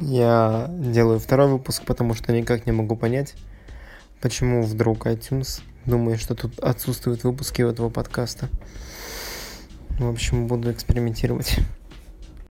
Я делаю второй выпуск, потому что никак не могу понять, почему вдруг iTunes думает, что тут отсутствуют выпуски у этого подкаста. В общем, буду экспериментировать.